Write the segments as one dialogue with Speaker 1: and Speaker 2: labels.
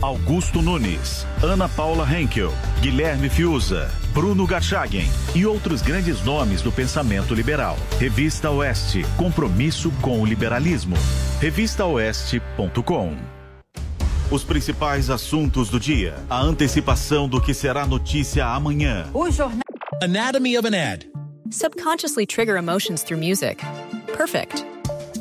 Speaker 1: Augusto Nunes, Ana Paula Henkel, Guilherme Fiuza, Bruno Garchagen e outros grandes nomes do pensamento liberal. Revista Oeste, compromisso com o liberalismo. Revistaoeste.com Os principais assuntos do dia, a antecipação do que será notícia amanhã.
Speaker 2: O jornal
Speaker 3: Anatomy of an ad.
Speaker 4: Subconsciously trigger emotions through music. Perfect.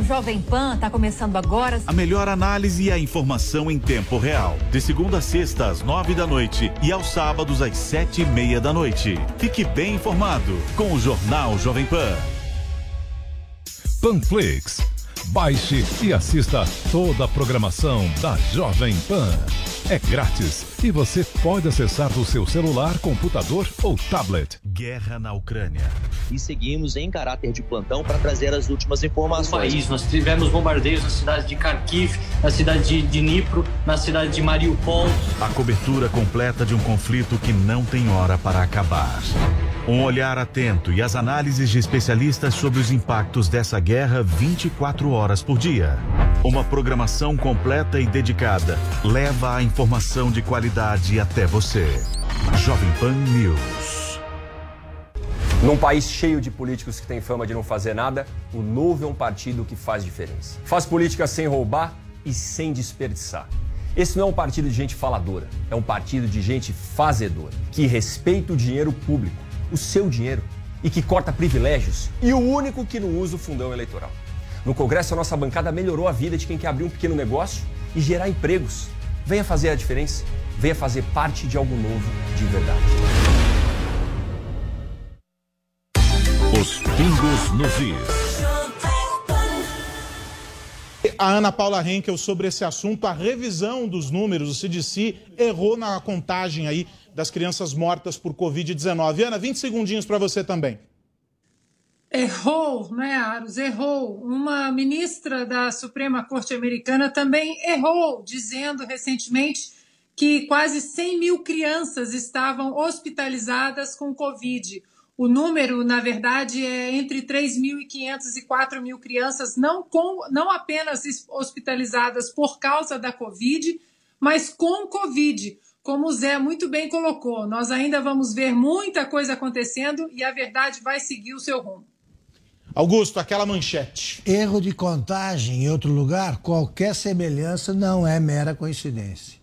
Speaker 2: o Jovem Pan está começando agora.
Speaker 1: A melhor análise e a informação em tempo real. De segunda a sexta, às nove da noite e aos sábados, às sete e meia da noite. Fique bem informado com o Jornal Jovem Pan.
Speaker 5: Panflix. Baixe e assista toda a programação da Jovem Pan. É grátis e você pode acessar do seu celular, computador ou tablet.
Speaker 1: Guerra na Ucrânia.
Speaker 6: E seguimos em caráter de plantão para trazer as últimas informações.
Speaker 7: No país, nós tivemos bombardeios na cidade de Kharkiv, na cidade de Dnipro, na cidade de Mariupol.
Speaker 1: A cobertura completa de um conflito que não tem hora para acabar. Um olhar atento e as análises de especialistas sobre os impactos dessa guerra 24 horas por dia. Uma programação completa e dedicada leva a informação de qualidade até você. Jovem Pan News.
Speaker 8: Num país cheio de políticos que têm fama de não fazer nada, o Novo é um partido que faz diferença. Faz política sem roubar e sem desperdiçar. Esse não é um partido de gente faladora, é um partido de gente fazedora, que respeita o dinheiro público, o seu dinheiro, e que corta privilégios, e o único que não usa o fundão eleitoral. No Congresso, a nossa bancada melhorou a vida de quem quer abrir um pequeno negócio e gerar empregos. Venha fazer a diferença, venha fazer parte de algo novo de verdade.
Speaker 5: Os pingos nos is.
Speaker 9: A Ana Paula Henkel sobre esse assunto, a revisão dos números, o CDC errou na contagem aí das crianças mortas por Covid-19. Ana, 20 segundinhos para você também.
Speaker 10: Errou, né, Aros? Errou. Uma ministra da Suprema Corte Americana também errou, dizendo recentemente que quase 100 mil crianças estavam hospitalizadas com Covid. O número, na verdade, é entre 3.500 e 4 mil crianças, não, com, não apenas hospitalizadas por causa da Covid, mas com Covid. Como o Zé muito bem colocou, nós ainda vamos ver muita coisa acontecendo e a verdade vai seguir o seu rumo.
Speaker 9: Augusto, aquela manchete.
Speaker 11: Erro de contagem em outro lugar, qualquer semelhança não é mera coincidência.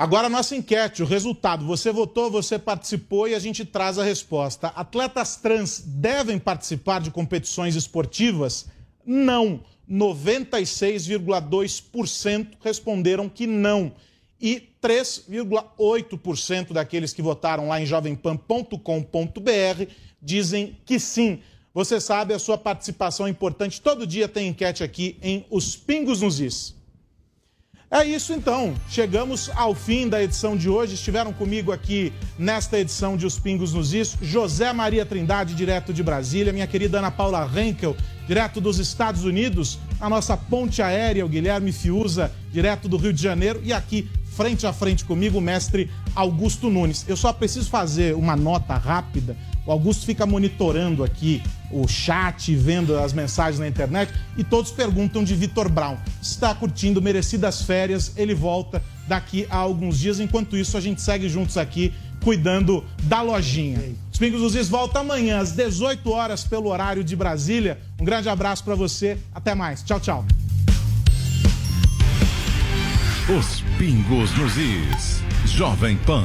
Speaker 9: Agora a nossa enquete, o resultado. Você votou, você participou e a gente traz a resposta. Atletas trans devem participar de competições esportivas? Não. 96,2% responderam que não. E 3,8% daqueles que votaram lá em jovempan.com.br dizem que sim. Você sabe, a sua participação é importante. Todo dia tem enquete aqui em Os Pingos nos Is. É isso então. Chegamos ao fim da edição de hoje. Estiveram comigo aqui nesta edição de Os Pingos nos Is, José Maria Trindade, direto de Brasília, minha querida Ana Paula Henkel, direto dos Estados Unidos, a nossa ponte aérea, o Guilherme Fiuza, direto do Rio de Janeiro, e aqui, frente a frente comigo, o mestre Augusto Nunes. Eu só preciso fazer uma nota rápida. O Augusto fica monitorando aqui o chat, vendo as mensagens na internet e todos perguntam de Vitor Brown. Está curtindo merecidas férias, ele volta daqui a alguns dias. Enquanto isso, a gente segue juntos aqui cuidando da lojinha. Os Pingos dos Is volta amanhã às 18 horas pelo horário de Brasília. Um grande abraço para você. Até mais. Tchau, tchau.
Speaker 5: Os Pingos nos Is. Jovem Pan.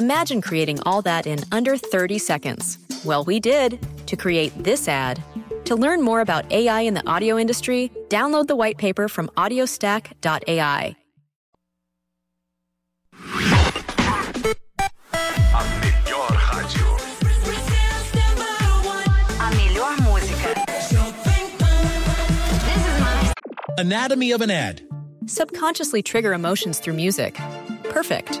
Speaker 4: Imagine creating all that in under 30 seconds. Well, we did to create this ad. To learn more about AI in the audio industry, download the white paper from audiostack.ai.
Speaker 12: A melhor rádio.
Speaker 13: A melhor música.
Speaker 3: Anatomy of an ad.
Speaker 4: Subconsciously trigger emotions through music. Perfect.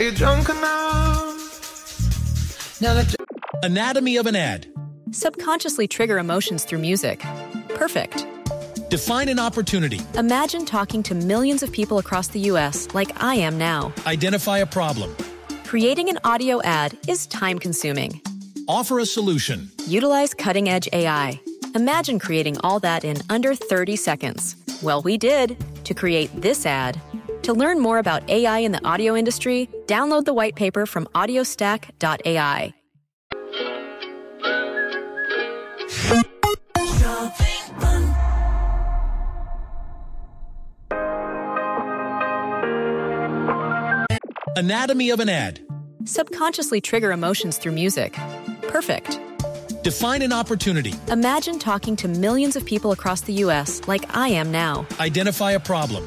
Speaker 12: Are you drunk enough?
Speaker 3: Now that Anatomy of an ad.
Speaker 4: Subconsciously trigger emotions through music. Perfect.
Speaker 3: Define an opportunity.
Speaker 4: Imagine talking to millions of people across the U.S. like I am now.
Speaker 3: Identify a problem.
Speaker 4: Creating an audio ad is time consuming.
Speaker 3: Offer a solution.
Speaker 4: Utilize cutting edge AI. Imagine creating all that in under 30 seconds. Well, we did to create this ad. To learn more about AI in the audio industry, download the white paper from audiostack.ai.
Speaker 3: Anatomy of an ad.
Speaker 4: Subconsciously trigger emotions through music. Perfect.
Speaker 3: Define an opportunity.
Speaker 4: Imagine talking to millions of people across the U.S. like I am now.
Speaker 3: Identify a problem.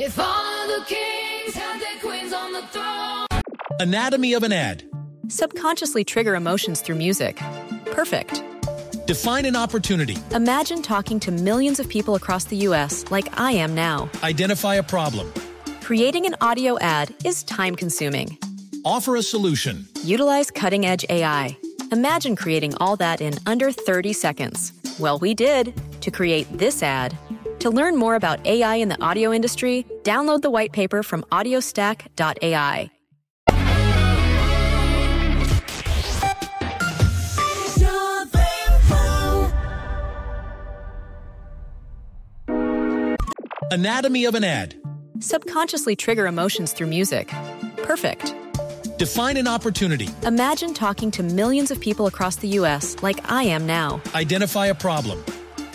Speaker 14: If all the kings had their queens on the throne.
Speaker 3: Anatomy of an ad.
Speaker 4: Subconsciously trigger emotions through music. Perfect.
Speaker 3: Define an opportunity.
Speaker 4: Imagine talking to millions of people across the U.S. like I am now.
Speaker 3: Identify a problem.
Speaker 4: Creating an audio ad is time consuming.
Speaker 3: Offer a solution.
Speaker 4: Utilize cutting edge AI. Imagine creating all that in under 30 seconds. Well, we did to create this ad. To learn more about AI in the audio industry, download the white paper from audiostack.ai.
Speaker 3: Anatomy of an ad.
Speaker 4: Subconsciously trigger emotions through music. Perfect.
Speaker 3: Define an opportunity.
Speaker 4: Imagine talking to millions of people across the U.S. like I am now.
Speaker 3: Identify a problem.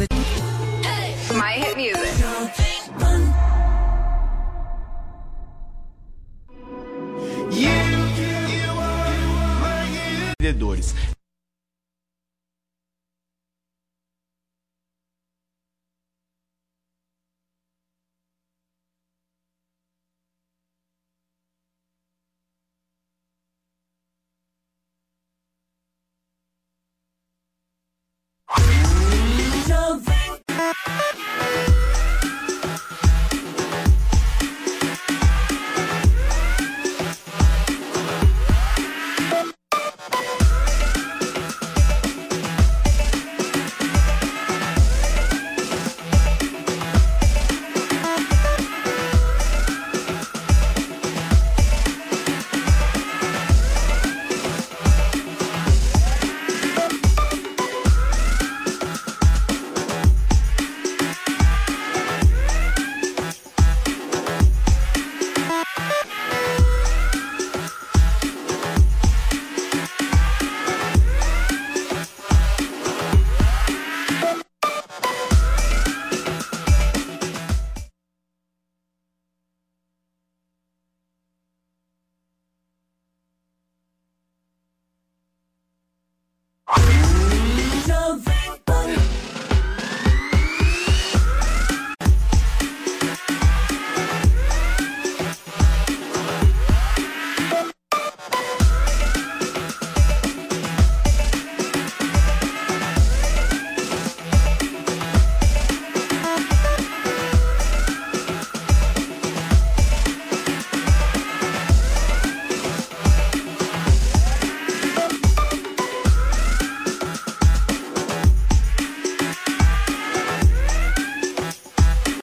Speaker 13: Nada. Hey,
Speaker 12: my hit music.
Speaker 1: Vendedores.